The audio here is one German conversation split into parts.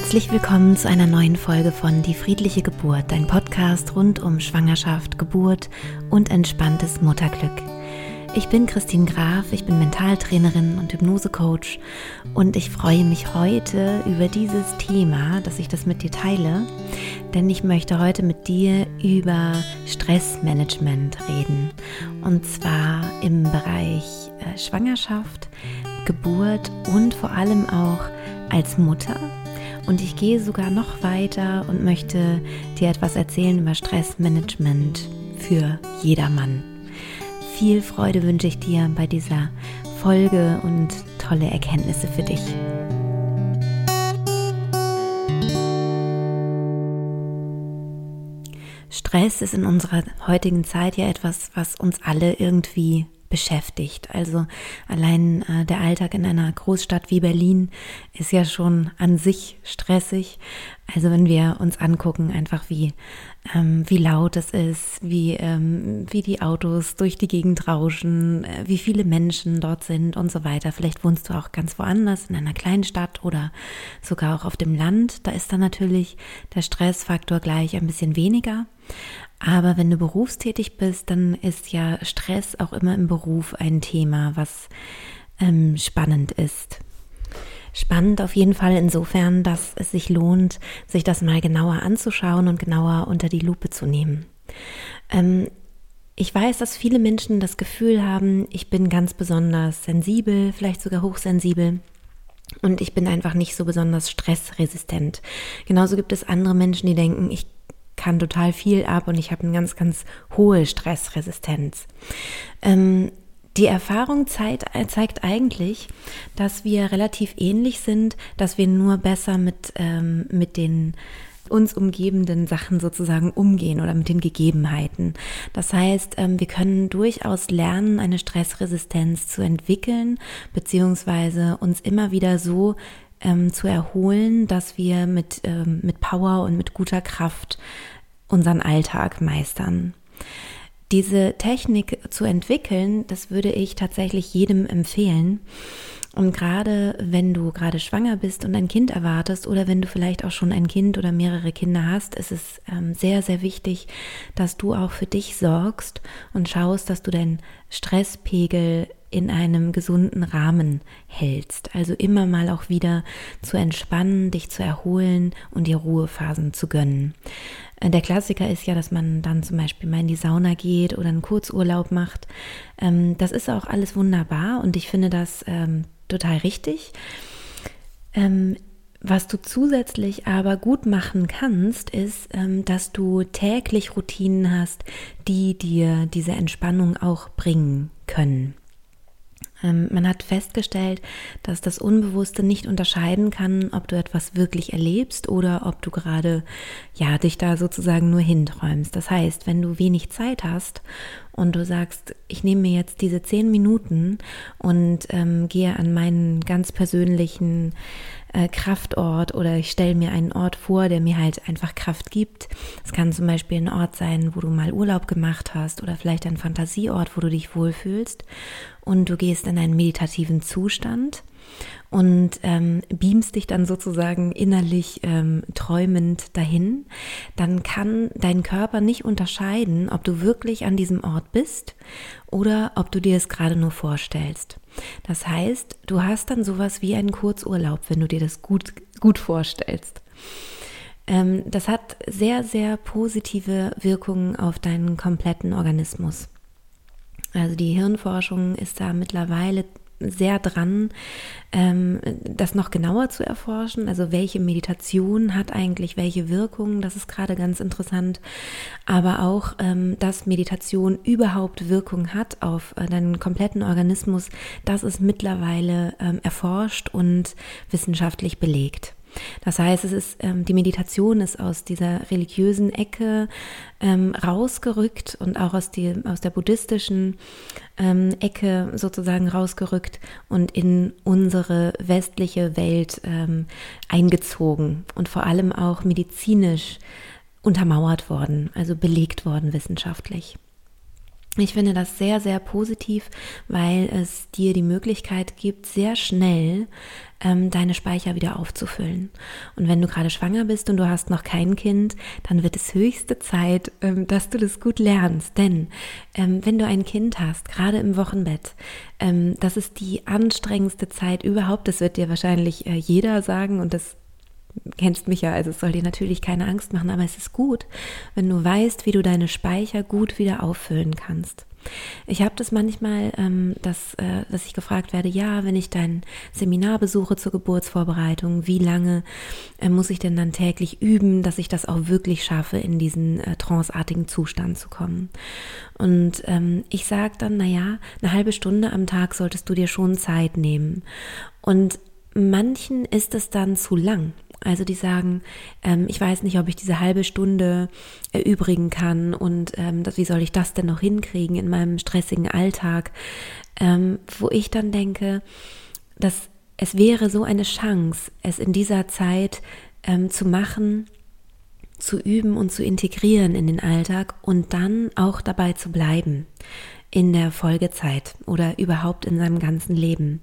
Herzlich willkommen zu einer neuen Folge von Die friedliche Geburt, dein Podcast rund um Schwangerschaft, Geburt und entspanntes Mutterglück. Ich bin Christine Graf, ich bin Mentaltrainerin und Hypnosecoach und ich freue mich heute über dieses Thema, dass ich das mit dir teile, denn ich möchte heute mit dir über Stressmanagement reden und zwar im Bereich äh, Schwangerschaft, Geburt und vor allem auch als Mutter und ich gehe sogar noch weiter und möchte dir etwas erzählen über Stressmanagement für jedermann. Viel Freude wünsche ich dir bei dieser Folge und tolle Erkenntnisse für dich. Stress ist in unserer heutigen Zeit ja etwas, was uns alle irgendwie beschäftigt. Also allein äh, der Alltag in einer Großstadt wie Berlin ist ja schon an sich stressig. Also wenn wir uns angucken, einfach wie, ähm, wie laut es ist, wie, ähm, wie die Autos durch die Gegend rauschen, äh, wie viele Menschen dort sind und so weiter. Vielleicht wohnst du auch ganz woanders, in einer kleinen Stadt oder sogar auch auf dem Land. Da ist dann natürlich der Stressfaktor gleich ein bisschen weniger. Aber wenn du berufstätig bist, dann ist ja Stress auch immer im Beruf ein Thema, was ähm, spannend ist. Spannend auf jeden Fall insofern, dass es sich lohnt, sich das mal genauer anzuschauen und genauer unter die Lupe zu nehmen. Ähm, ich weiß, dass viele Menschen das Gefühl haben, ich bin ganz besonders sensibel, vielleicht sogar hochsensibel. Und ich bin einfach nicht so besonders stressresistent. Genauso gibt es andere Menschen, die denken, ich kann total viel ab und ich habe eine ganz, ganz hohe Stressresistenz. Ähm, die Erfahrung zeigt, zeigt, eigentlich, dass wir relativ ähnlich sind, dass wir nur besser mit, ähm, mit den uns umgebenden Sachen sozusagen umgehen oder mit den Gegebenheiten. Das heißt, ähm, wir können durchaus lernen, eine Stressresistenz zu entwickeln, beziehungsweise uns immer wieder so ähm, zu erholen, dass wir mit, ähm, mit Power und mit guter Kraft unseren Alltag meistern. Diese Technik zu entwickeln, das würde ich tatsächlich jedem empfehlen. Und gerade wenn du gerade schwanger bist und ein Kind erwartest oder wenn du vielleicht auch schon ein Kind oder mehrere Kinder hast, ist es ähm, sehr, sehr wichtig, dass du auch für dich sorgst und schaust, dass du deinen Stresspegel in einem gesunden Rahmen hältst. Also immer mal auch wieder zu entspannen, dich zu erholen und dir Ruhephasen zu gönnen. Äh, der Klassiker ist ja, dass man dann zum Beispiel mal in die Sauna geht oder einen Kurzurlaub macht. Ähm, das ist auch alles wunderbar und ich finde das ähm, total richtig. Ähm, was du zusätzlich aber gut machen kannst, ist, dass du täglich Routinen hast, die dir diese Entspannung auch bringen können. Ähm, man hat festgestellt, dass das Unbewusste nicht unterscheiden kann, ob du etwas wirklich erlebst oder ob du gerade ja dich da sozusagen nur hinträumst. Das heißt, wenn du wenig Zeit hast und du sagst, ich nehme mir jetzt diese zehn Minuten und ähm, gehe an meinen ganz persönlichen äh, Kraftort oder ich stelle mir einen Ort vor, der mir halt einfach Kraft gibt. Es kann zum Beispiel ein Ort sein, wo du mal Urlaub gemacht hast oder vielleicht ein Fantasieort, wo du dich wohlfühlst und du gehst in einen meditativen Zustand und ähm, beamst dich dann sozusagen innerlich ähm, träumend dahin, dann kann dein Körper nicht unterscheiden, ob du wirklich an diesem Ort bist oder ob du dir es gerade nur vorstellst. Das heißt, du hast dann sowas wie einen Kurzurlaub, wenn du dir das gut, gut vorstellst. Ähm, das hat sehr, sehr positive Wirkungen auf deinen kompletten Organismus. Also die Hirnforschung ist da mittlerweile sehr dran, ähm, das noch genauer zu erforschen. Also welche Meditation hat eigentlich welche Wirkung? Das ist gerade ganz interessant. Aber auch, ähm, dass Meditation überhaupt Wirkung hat auf äh, deinen kompletten Organismus, das ist mittlerweile ähm, erforscht und wissenschaftlich belegt. Das heißt, es ist, ähm, die Meditation ist aus dieser religiösen Ecke ähm, rausgerückt und auch aus, die, aus der buddhistischen ähm, Ecke sozusagen rausgerückt und in unsere westliche Welt ähm, eingezogen und vor allem auch medizinisch untermauert worden, also belegt worden wissenschaftlich. Ich finde das sehr, sehr positiv, weil es dir die Möglichkeit gibt, sehr schnell ähm, deine Speicher wieder aufzufüllen. Und wenn du gerade schwanger bist und du hast noch kein Kind, dann wird es höchste Zeit, ähm, dass du das gut lernst. Denn ähm, wenn du ein Kind hast, gerade im Wochenbett, ähm, das ist die anstrengendste Zeit überhaupt. Das wird dir wahrscheinlich äh, jeder sagen und das kennst mich ja, also es soll dir natürlich keine Angst machen, aber es ist gut, wenn du weißt, wie du deine Speicher gut wieder auffüllen kannst. Ich habe das manchmal, ähm, dass, äh, dass ich gefragt werde, ja, wenn ich dein Seminar besuche zur Geburtsvorbereitung, wie lange äh, muss ich denn dann täglich üben, dass ich das auch wirklich schaffe, in diesen äh, tranceartigen Zustand zu kommen? Und ähm, ich sage dann, naja, eine halbe Stunde am Tag solltest du dir schon Zeit nehmen. Und manchen ist es dann zu lang. Also die sagen, ähm, ich weiß nicht, ob ich diese halbe Stunde erübrigen kann und ähm, das, wie soll ich das denn noch hinkriegen in meinem stressigen Alltag, ähm, wo ich dann denke, dass es wäre so eine Chance, es in dieser Zeit ähm, zu machen, zu üben und zu integrieren in den Alltag und dann auch dabei zu bleiben in der Folgezeit oder überhaupt in seinem ganzen Leben.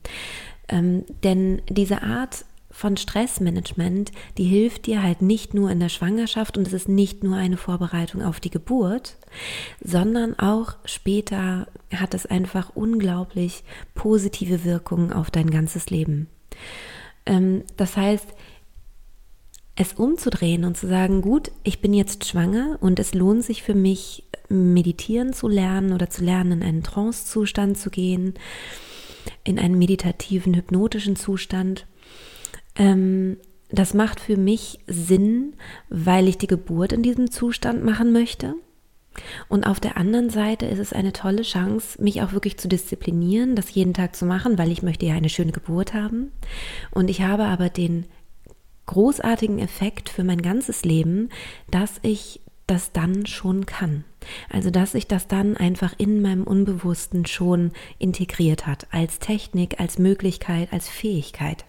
Ähm, denn diese Art von Stressmanagement, die hilft dir halt nicht nur in der Schwangerschaft und es ist nicht nur eine Vorbereitung auf die Geburt, sondern auch später hat es einfach unglaublich positive Wirkungen auf dein ganzes Leben. Ähm, das heißt, es umzudrehen und zu sagen, gut, ich bin jetzt schwanger und es lohnt sich für mich, meditieren zu lernen oder zu lernen, in einen Trance-Zustand zu gehen, in einen meditativen, hypnotischen Zustand ähm, das macht für mich Sinn, weil ich die Geburt in diesem Zustand machen möchte. Und auf der anderen Seite ist es eine tolle Chance, mich auch wirklich zu disziplinieren, das jeden Tag zu machen, weil ich möchte ja eine schöne Geburt haben. Und ich habe aber den großartigen Effekt für mein ganzes Leben, dass ich das dann schon kann. Also dass sich das dann einfach in meinem Unbewussten schon integriert hat, als Technik, als Möglichkeit, als Fähigkeit.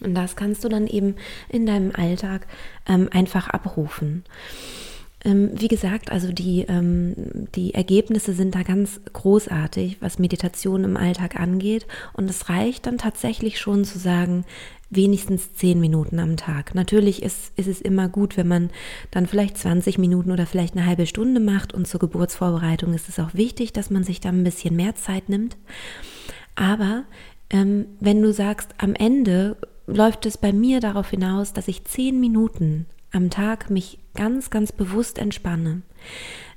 Und das kannst du dann eben in deinem Alltag ähm, einfach abrufen. Ähm, wie gesagt, also die, ähm, die Ergebnisse sind da ganz großartig, was Meditation im Alltag angeht. Und es reicht dann tatsächlich schon zu sagen, wenigstens zehn Minuten am Tag. Natürlich ist, ist es immer gut, wenn man dann vielleicht 20 Minuten oder vielleicht eine halbe Stunde macht. Und zur Geburtsvorbereitung ist es auch wichtig, dass man sich da ein bisschen mehr Zeit nimmt. Aber ähm, wenn du sagst, am Ende läuft es bei mir darauf hinaus, dass ich zehn Minuten am Tag mich ganz, ganz bewusst entspanne,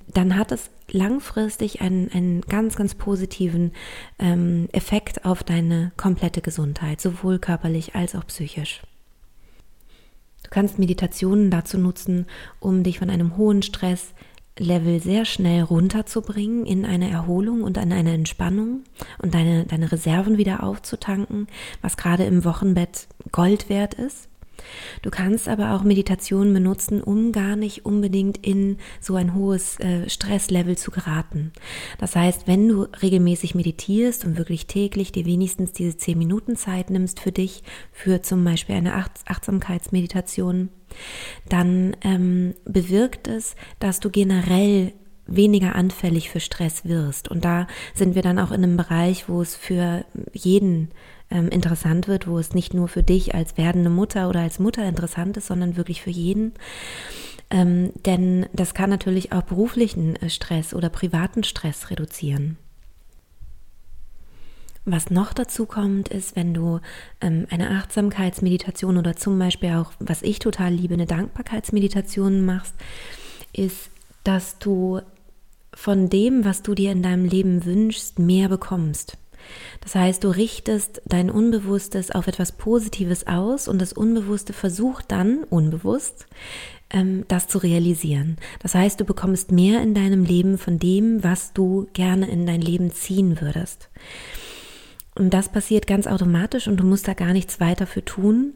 dann hat es langfristig einen, einen ganz, ganz positiven ähm, Effekt auf deine komplette Gesundheit, sowohl körperlich als auch psychisch. Du kannst Meditationen dazu nutzen, um dich von einem hohen Stress Level sehr schnell runterzubringen in eine Erholung und in eine Entspannung und deine, deine Reserven wieder aufzutanken, was gerade im Wochenbett Gold wert ist. Du kannst aber auch Meditationen benutzen, um gar nicht unbedingt in so ein hohes äh, Stresslevel zu geraten. Das heißt, wenn du regelmäßig meditierst und wirklich täglich dir wenigstens diese zehn Minuten Zeit nimmst für dich, für zum Beispiel eine Acht Achtsamkeitsmeditation, dann ähm, bewirkt es, dass du generell weniger anfällig für Stress wirst. Und da sind wir dann auch in einem Bereich, wo es für jeden ähm, interessant wird, wo es nicht nur für dich als werdende Mutter oder als Mutter interessant ist, sondern wirklich für jeden. Ähm, denn das kann natürlich auch beruflichen äh, Stress oder privaten Stress reduzieren. Was noch dazu kommt, ist, wenn du ähm, eine Achtsamkeitsmeditation oder zum Beispiel auch, was ich total liebe, eine Dankbarkeitsmeditation machst, ist, dass du von dem, was du dir in deinem Leben wünschst, mehr bekommst. Das heißt, du richtest dein Unbewusstes auf etwas Positives aus und das Unbewusste versucht dann, unbewusst, ähm, das zu realisieren. Das heißt, du bekommst mehr in deinem Leben von dem, was du gerne in dein Leben ziehen würdest. Und das passiert ganz automatisch und du musst da gar nichts weiter für tun.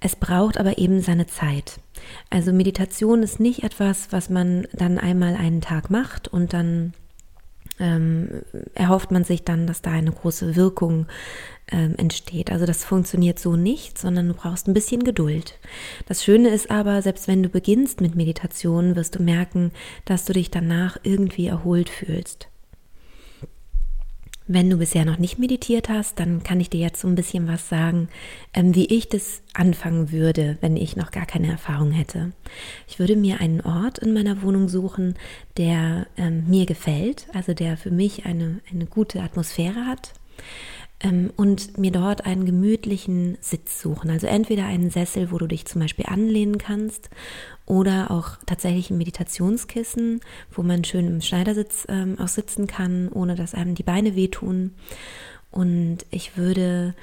Es braucht aber eben seine Zeit. Also Meditation ist nicht etwas, was man dann einmal einen Tag macht und dann ähm, erhofft man sich dann, dass da eine große Wirkung ähm, entsteht. Also das funktioniert so nicht, sondern du brauchst ein bisschen Geduld. Das Schöne ist aber, selbst wenn du beginnst mit Meditation, wirst du merken, dass du dich danach irgendwie erholt fühlst. Wenn du bisher noch nicht meditiert hast, dann kann ich dir jetzt so ein bisschen was sagen, ähm, wie ich das anfangen würde, wenn ich noch gar keine Erfahrung hätte. Ich würde mir einen Ort in meiner Wohnung suchen, der ähm, mir gefällt, also der für mich eine, eine gute Atmosphäre hat und mir dort einen gemütlichen Sitz suchen. Also entweder einen Sessel, wo du dich zum Beispiel anlehnen kannst oder auch tatsächlich ein Meditationskissen, wo man schön im Schneidersitz ähm, auch sitzen kann, ohne dass einem die Beine wehtun. Und ich würde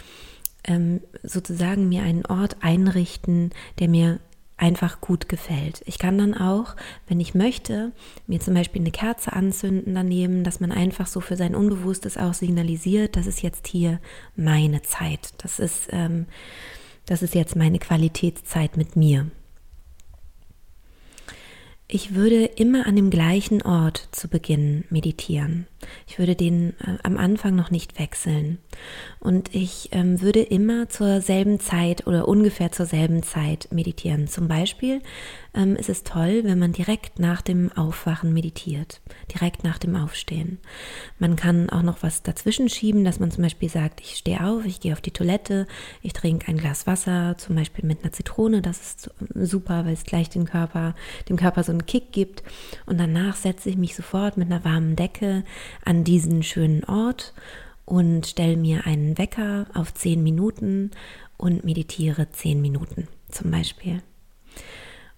ähm, sozusagen mir einen Ort einrichten, der mir einfach gut gefällt. Ich kann dann auch, wenn ich möchte, mir zum Beispiel eine Kerze anzünden daneben, dass man einfach so für sein Unbewusstes auch signalisiert, das ist jetzt hier meine Zeit. Das ist, ähm, das ist jetzt meine Qualitätszeit mit mir. Ich würde immer an dem gleichen Ort zu Beginn meditieren. Ich würde den äh, am Anfang noch nicht wechseln. Und ich ähm, würde immer zur selben Zeit oder ungefähr zur selben Zeit meditieren. Zum Beispiel ähm, ist es toll, wenn man direkt nach dem Aufwachen meditiert, direkt nach dem Aufstehen. Man kann auch noch was dazwischen schieben, dass man zum Beispiel sagt, ich stehe auf, ich gehe auf die Toilette, ich trinke ein Glas Wasser, zum Beispiel mit einer Zitrone, das ist super, weil es gleich den Körper, dem Körper so einen Kick gibt. Und danach setze ich mich sofort mit einer warmen Decke an diesen schönen Ort und stelle mir einen Wecker auf zehn Minuten und meditiere zehn Minuten zum Beispiel.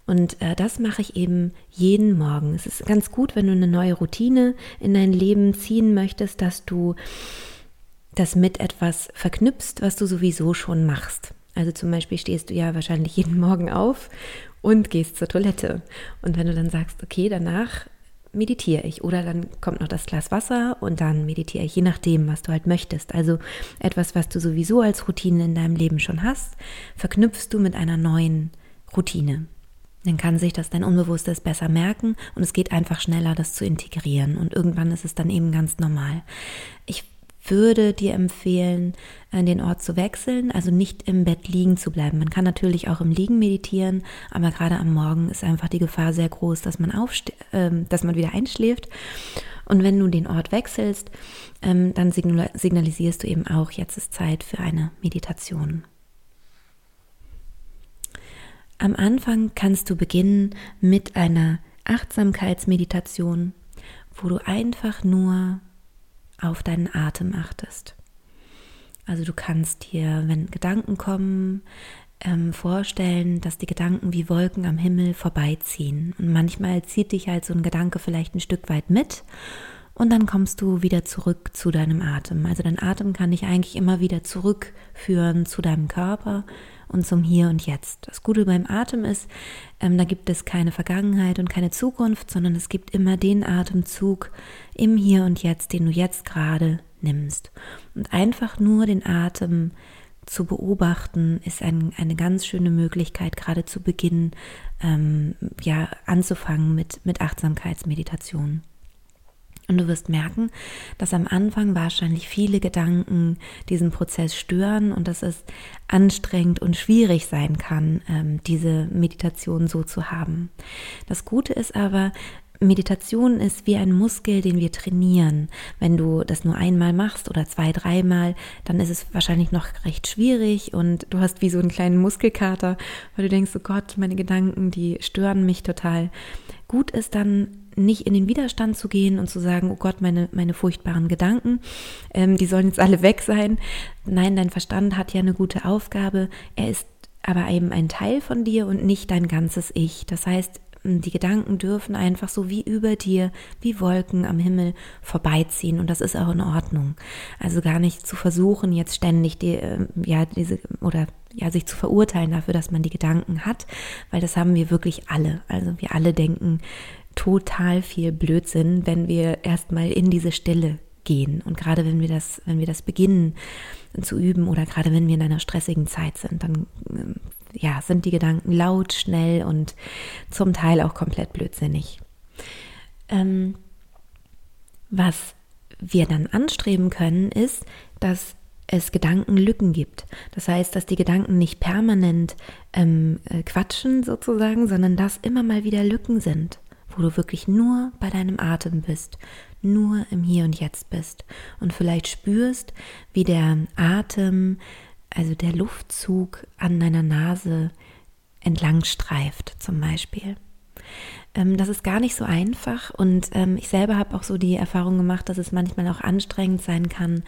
Und äh, das mache ich eben jeden Morgen. Es ist ganz gut, wenn du eine neue Routine in dein Leben ziehen möchtest, dass du das mit etwas verknüpfst, was du sowieso schon machst. Also zum Beispiel stehst du ja wahrscheinlich jeden Morgen auf und gehst zur Toilette. Und wenn du dann sagst, okay, danach meditiere ich oder dann kommt noch das Glas Wasser und dann meditiere ich, je nachdem, was du halt möchtest. Also etwas, was du sowieso als Routine in deinem Leben schon hast, verknüpfst du mit einer neuen Routine. Dann kann sich das dein Unbewusstes besser merken und es geht einfach schneller, das zu integrieren. Und irgendwann ist es dann eben ganz normal. Ich würde dir empfehlen, äh, den Ort zu wechseln, also nicht im Bett liegen zu bleiben. Man kann natürlich auch im Liegen meditieren, aber gerade am Morgen ist einfach die Gefahr sehr groß, dass man aufste äh, dass man wieder einschläft. Und wenn du den Ort wechselst, ähm, dann signalisierst du eben auch, jetzt ist Zeit für eine Meditation. Am Anfang kannst du beginnen mit einer Achtsamkeitsmeditation, wo du einfach nur auf deinen Atem achtest. Also du kannst dir, wenn Gedanken kommen, ähm, vorstellen, dass die Gedanken wie Wolken am Himmel vorbeiziehen. Und manchmal zieht dich halt so ein Gedanke vielleicht ein Stück weit mit und dann kommst du wieder zurück zu deinem Atem. Also dein Atem kann dich eigentlich immer wieder zurückführen zu deinem Körper und zum Hier und Jetzt. Das Gute beim Atem ist, ähm, da gibt es keine Vergangenheit und keine Zukunft, sondern es gibt immer den Atemzug im Hier und Jetzt, den du jetzt gerade nimmst. Und einfach nur den Atem zu beobachten, ist ein, eine ganz schöne Möglichkeit, gerade zu Beginn ähm, ja, anzufangen mit, mit Achtsamkeitsmeditation. Und du wirst merken, dass am Anfang wahrscheinlich viele Gedanken diesen Prozess stören und dass es anstrengend und schwierig sein kann, ähm, diese Meditation so zu haben. Das Gute ist aber, Meditation ist wie ein Muskel, den wir trainieren. Wenn du das nur einmal machst oder zwei, dreimal, dann ist es wahrscheinlich noch recht schwierig und du hast wie so einen kleinen Muskelkater, weil du denkst, oh Gott, meine Gedanken, die stören mich total. Gut ist dann nicht in den Widerstand zu gehen und zu sagen, oh Gott, meine, meine furchtbaren Gedanken, ähm, die sollen jetzt alle weg sein. Nein, dein Verstand hat ja eine gute Aufgabe. Er ist aber eben ein Teil von dir und nicht dein ganzes Ich. Das heißt, die Gedanken dürfen einfach so wie über dir, wie Wolken am Himmel vorbeiziehen und das ist auch in Ordnung. Also gar nicht zu versuchen, jetzt ständig die, ähm, ja, diese oder ja, sich zu verurteilen dafür, dass man die Gedanken hat, weil das haben wir wirklich alle. Also wir alle denken total viel Blödsinn, wenn wir erstmal in diese Stille gehen. Und gerade wenn wir das, wenn wir das beginnen zu üben oder gerade wenn wir in einer stressigen Zeit sind, dann ähm, ja, sind die Gedanken laut, schnell und zum Teil auch komplett blödsinnig. Ähm, was wir dann anstreben können, ist, dass es Gedankenlücken gibt. Das heißt, dass die Gedanken nicht permanent ähm, äh, quatschen sozusagen, sondern dass immer mal wieder Lücken sind wo du wirklich nur bei deinem Atem bist, nur im Hier und Jetzt bist und vielleicht spürst, wie der Atem, also der Luftzug an deiner Nase entlang streift zum Beispiel. Ähm, das ist gar nicht so einfach und ähm, ich selber habe auch so die Erfahrung gemacht, dass es manchmal auch anstrengend sein kann,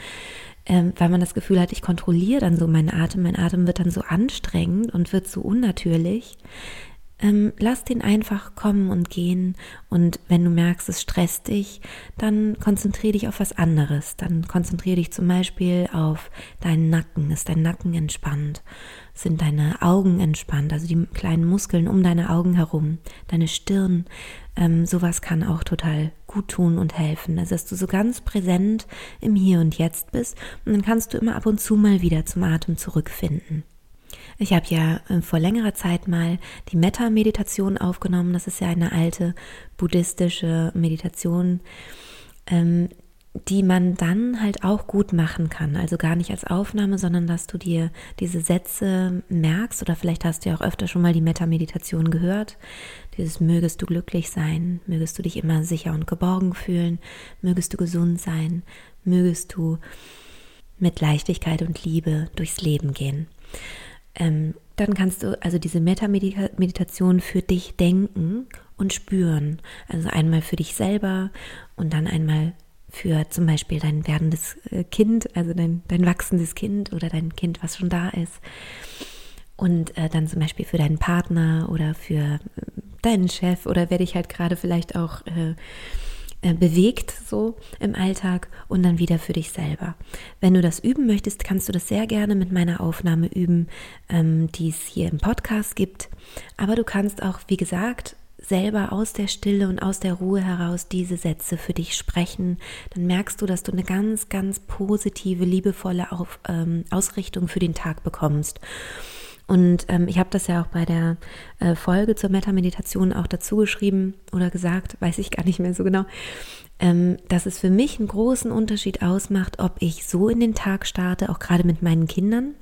ähm, weil man das Gefühl hat, ich kontrolliere dann so meinen Atem, mein Atem wird dann so anstrengend und wird so unnatürlich. Ähm, lass den einfach kommen und gehen. Und wenn du merkst, es stresst dich, dann konzentriere dich auf was anderes. Dann konzentriere dich zum Beispiel auf deinen Nacken. Ist dein Nacken entspannt? Sind deine Augen entspannt? Also die kleinen Muskeln um deine Augen herum, deine Stirn. Ähm, sowas kann auch total gut tun und helfen. Also dass du so ganz präsent im Hier und Jetzt bist. Und dann kannst du immer ab und zu mal wieder zum Atem zurückfinden. Ich habe ja äh, vor längerer Zeit mal die Metta-Meditation aufgenommen. Das ist ja eine alte buddhistische Meditation, ähm, die man dann halt auch gut machen kann. Also gar nicht als Aufnahme, sondern dass du dir diese Sätze merkst oder vielleicht hast du ja auch öfter schon mal die Metta-Meditation gehört. Dieses mögest du glücklich sein, mögest du dich immer sicher und geborgen fühlen, mögest du gesund sein, mögest du mit Leichtigkeit und Liebe durchs Leben gehen. Ähm, dann kannst du also diese Meta-Meditation für dich denken und spüren. Also einmal für dich selber und dann einmal für zum Beispiel dein werdendes äh, Kind, also dein, dein wachsendes Kind oder dein Kind, was schon da ist. Und äh, dann zum Beispiel für deinen Partner oder für äh, deinen Chef oder wer dich halt gerade vielleicht auch äh, bewegt so im Alltag und dann wieder für dich selber. Wenn du das üben möchtest, kannst du das sehr gerne mit meiner Aufnahme üben, ähm, die es hier im Podcast gibt. Aber du kannst auch, wie gesagt, selber aus der Stille und aus der Ruhe heraus diese Sätze für dich sprechen, dann merkst du, dass du eine ganz, ganz positive, liebevolle ähm, Ausrichtung für den Tag bekommst. Und ähm, ich habe das ja auch bei der äh, Folge zur Metameditation auch dazu geschrieben oder gesagt, weiß ich gar nicht mehr so genau, ähm, dass es für mich einen großen Unterschied ausmacht, ob ich so in den Tag starte, auch gerade mit meinen Kindern,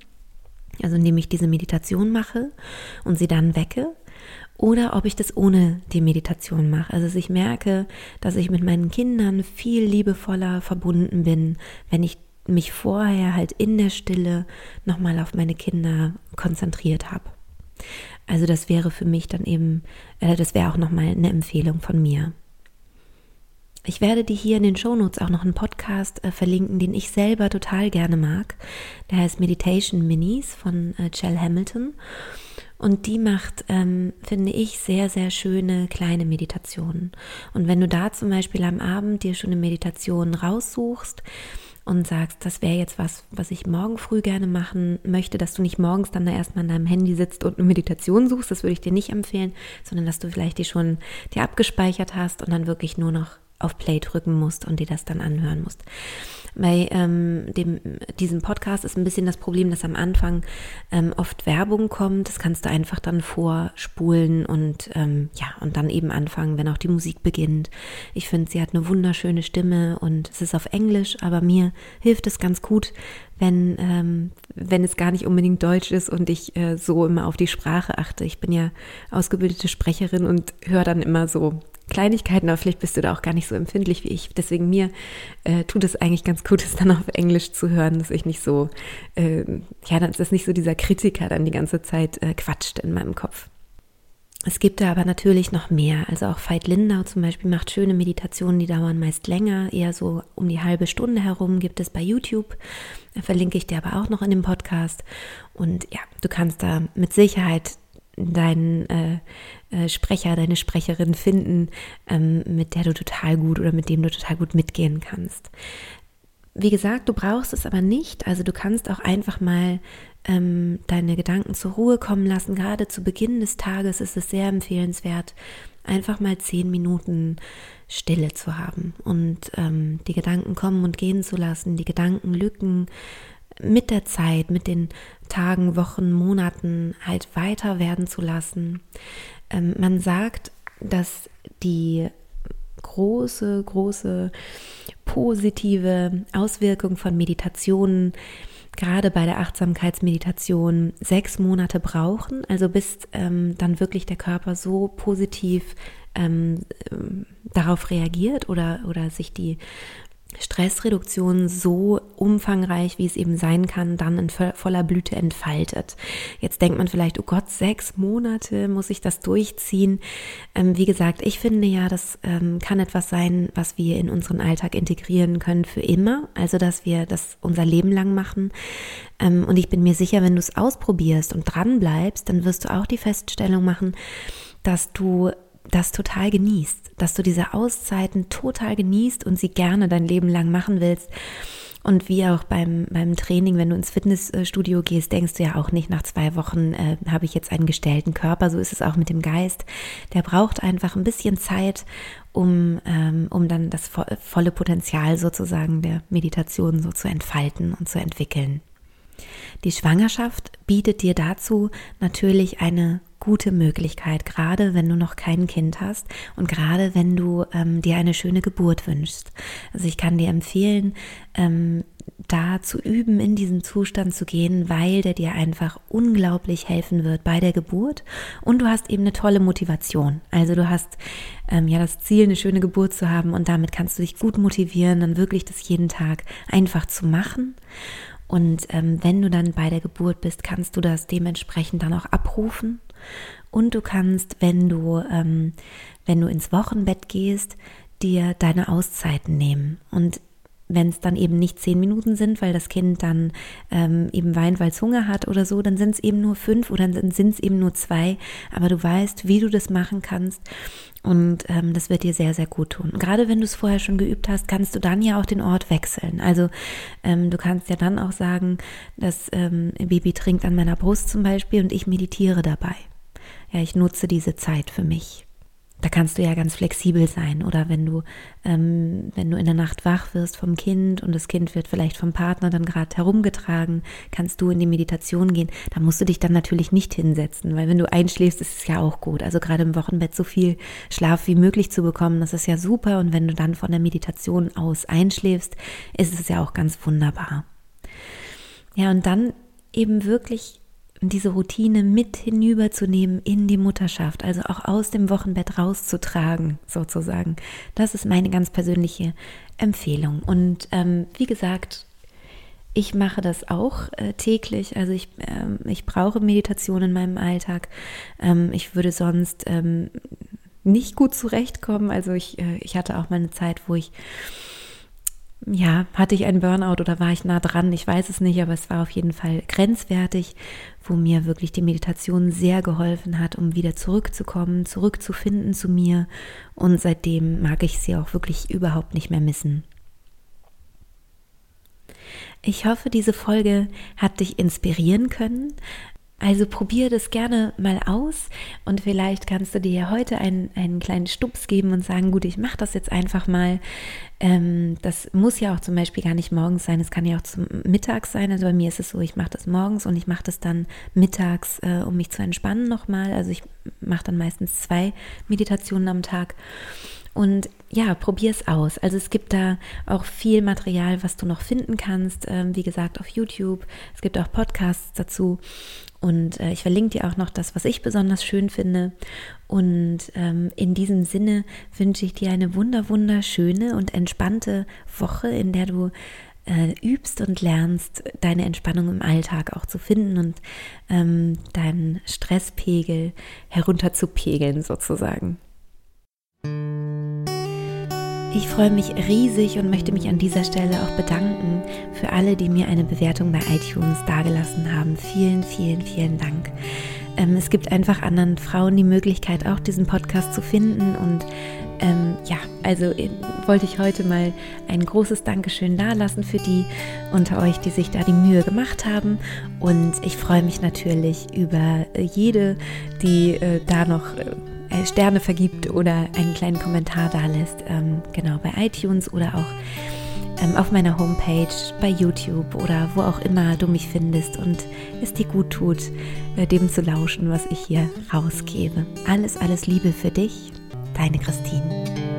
also indem ich diese Meditation mache und sie dann wecke, oder ob ich das ohne die Meditation mache. Also ich merke, dass ich mit meinen Kindern viel liebevoller verbunden bin, wenn ich mich vorher halt in der Stille nochmal auf meine Kinder konzentriert habe. Also das wäre für mich dann eben, äh, das wäre auch nochmal eine Empfehlung von mir. Ich werde dir hier in den Shownotes auch noch einen Podcast äh, verlinken, den ich selber total gerne mag. Der heißt Meditation Minis von äh, Chell Hamilton. Und die macht, ähm, finde ich, sehr, sehr schöne kleine Meditationen. Und wenn du da zum Beispiel am Abend dir schon eine Meditation raussuchst, und sagst, das wäre jetzt was, was ich morgen früh gerne machen möchte, dass du nicht morgens dann da erstmal an deinem Handy sitzt und eine Meditation suchst, das würde ich dir nicht empfehlen, sondern dass du vielleicht die schon dir abgespeichert hast und dann wirklich nur noch auf Play drücken musst und dir das dann anhören musst. Bei ähm, dem, diesem Podcast ist ein bisschen das Problem, dass am Anfang ähm, oft Werbung kommt. Das kannst du einfach dann vorspulen und ähm, ja, und dann eben anfangen, wenn auch die Musik beginnt. Ich finde, sie hat eine wunderschöne Stimme und es ist auf Englisch, aber mir hilft es ganz gut, wenn, ähm, wenn es gar nicht unbedingt Deutsch ist und ich äh, so immer auf die Sprache achte. Ich bin ja ausgebildete Sprecherin und höre dann immer so Kleinigkeiten, aber vielleicht bist du da auch gar nicht so empfindlich wie ich. Deswegen mir äh, tut es eigentlich ganz gut, es dann auf Englisch zu hören, dass ich nicht so, äh, ja, dass nicht so dieser Kritiker dann die ganze Zeit äh, quatscht in meinem Kopf. Es gibt da aber natürlich noch mehr. Also auch Veit Lindau zum Beispiel macht schöne Meditationen, die dauern meist länger, eher so um die halbe Stunde herum, gibt es bei YouTube. Da verlinke ich dir aber auch noch in dem Podcast. Und ja, du kannst da mit Sicherheit deinen äh, äh, Sprecher, deine Sprecherin finden, ähm, mit der du total gut oder mit dem du total gut mitgehen kannst. Wie gesagt, du brauchst es aber nicht. Also du kannst auch einfach mal ähm, deine Gedanken zur Ruhe kommen lassen. Gerade zu Beginn des Tages ist es sehr empfehlenswert, einfach mal zehn Minuten Stille zu haben und ähm, die Gedanken kommen und gehen zu lassen, die Gedankenlücken mit der Zeit, mit den Tagen, Wochen, Monaten halt weiter werden zu lassen. Ähm, man sagt, dass die große, große positive Auswirkung von Meditationen gerade bei der Achtsamkeitsmeditation sechs Monate brauchen, also bis ähm, dann wirklich der Körper so positiv ähm, darauf reagiert oder, oder sich die Stressreduktion so umfangreich, wie es eben sein kann, dann in voller Blüte entfaltet. Jetzt denkt man vielleicht, oh Gott, sechs Monate muss ich das durchziehen. Ähm, wie gesagt, ich finde ja, das ähm, kann etwas sein, was wir in unseren Alltag integrieren können für immer. Also, dass wir das unser Leben lang machen. Ähm, und ich bin mir sicher, wenn du es ausprobierst und dran bleibst, dann wirst du auch die Feststellung machen, dass du das total genießt, dass du diese Auszeiten total genießt und sie gerne dein Leben lang machen willst. Und wie auch beim, beim Training, wenn du ins Fitnessstudio gehst, denkst du ja auch nicht, nach zwei Wochen äh, habe ich jetzt einen gestellten Körper. So ist es auch mit dem Geist. Der braucht einfach ein bisschen Zeit, um, ähm, um dann das volle Potenzial sozusagen der Meditation so zu entfalten und zu entwickeln. Die Schwangerschaft bietet dir dazu natürlich eine gute Möglichkeit, gerade wenn du noch kein Kind hast und gerade wenn du ähm, dir eine schöne Geburt wünschst. Also ich kann dir empfehlen, ähm, da zu üben, in diesen Zustand zu gehen, weil der dir einfach unglaublich helfen wird bei der Geburt. Und du hast eben eine tolle Motivation. Also du hast ähm, ja das Ziel, eine schöne Geburt zu haben und damit kannst du dich gut motivieren, dann wirklich das jeden Tag einfach zu machen. Und ähm, wenn du dann bei der Geburt bist, kannst du das dementsprechend dann auch abrufen. Und du kannst, wenn du, ähm, wenn du ins Wochenbett gehst, dir deine Auszeiten nehmen. Und wenn es dann eben nicht zehn Minuten sind, weil das Kind dann ähm, eben weint, weil es Hunger hat oder so, dann sind es eben nur fünf oder dann sind es eben nur zwei. Aber du weißt, wie du das machen kannst und ähm, das wird dir sehr, sehr gut tun. Gerade wenn du es vorher schon geübt hast, kannst du dann ja auch den Ort wechseln. Also ähm, du kannst ja dann auch sagen, das ähm, Baby trinkt an meiner Brust zum Beispiel und ich meditiere dabei. Ja, ich nutze diese Zeit für mich da kannst du ja ganz flexibel sein. Oder wenn du, ähm, wenn du in der Nacht wach wirst vom Kind und das Kind wird vielleicht vom Partner dann gerade herumgetragen, kannst du in die Meditation gehen. Da musst du dich dann natürlich nicht hinsetzen, weil wenn du einschläfst, ist es ja auch gut. Also gerade im Wochenbett so viel Schlaf wie möglich zu bekommen, das ist ja super. Und wenn du dann von der Meditation aus einschläfst, ist es ja auch ganz wunderbar. Ja, und dann eben wirklich diese Routine mit hinüberzunehmen in die Mutterschaft, also auch aus dem Wochenbett rauszutragen, sozusagen. Das ist meine ganz persönliche Empfehlung. Und ähm, wie gesagt, ich mache das auch äh, täglich. Also ich, ähm, ich brauche Meditation in meinem Alltag. Ähm, ich würde sonst ähm, nicht gut zurechtkommen. Also ich, äh, ich hatte auch mal eine Zeit, wo ich ja, hatte ich einen Burnout oder war ich nah dran? Ich weiß es nicht, aber es war auf jeden Fall grenzwertig, wo mir wirklich die Meditation sehr geholfen hat, um wieder zurückzukommen, zurückzufinden zu mir. Und seitdem mag ich sie auch wirklich überhaupt nicht mehr missen. Ich hoffe, diese Folge hat dich inspirieren können. Also probiere das gerne mal aus und vielleicht kannst du dir heute einen, einen kleinen Stups geben und sagen, gut, ich mache das jetzt einfach mal. Ähm, das muss ja auch zum Beispiel gar nicht morgens sein, es kann ja auch zum Mittag sein. Also bei mir ist es so, ich mache das morgens und ich mache das dann mittags, äh, um mich zu entspannen nochmal. Also ich mache dann meistens zwei Meditationen am Tag. Und ja, probier es aus. Also es gibt da auch viel Material, was du noch finden kannst. Ähm, wie gesagt, auf YouTube. Es gibt auch Podcasts dazu. Und äh, ich verlinke dir auch noch das, was ich besonders schön finde. Und ähm, in diesem Sinne wünsche ich dir eine wunder, wunderschöne und entspannte Woche, in der du äh, übst und lernst, deine Entspannung im Alltag auch zu finden und ähm, deinen Stresspegel herunterzupegeln sozusagen. Ich freue mich riesig und möchte mich an dieser Stelle auch bedanken für alle, die mir eine Bewertung bei iTunes dagelassen haben. Vielen, vielen, vielen Dank. Ähm, es gibt einfach anderen Frauen die Möglichkeit, auch diesen Podcast zu finden. Und ähm, ja, also äh, wollte ich heute mal ein großes Dankeschön dalassen für die unter euch, die sich da die Mühe gemacht haben. Und ich freue mich natürlich über jede, die äh, da noch. Äh, äh, Sterne vergibt oder einen kleinen Kommentar da lässt, ähm, genau bei iTunes oder auch ähm, auf meiner Homepage, bei YouTube oder wo auch immer du mich findest und es dir gut tut, äh, dem zu lauschen, was ich hier rausgebe. Alles, alles Liebe für dich, deine Christine.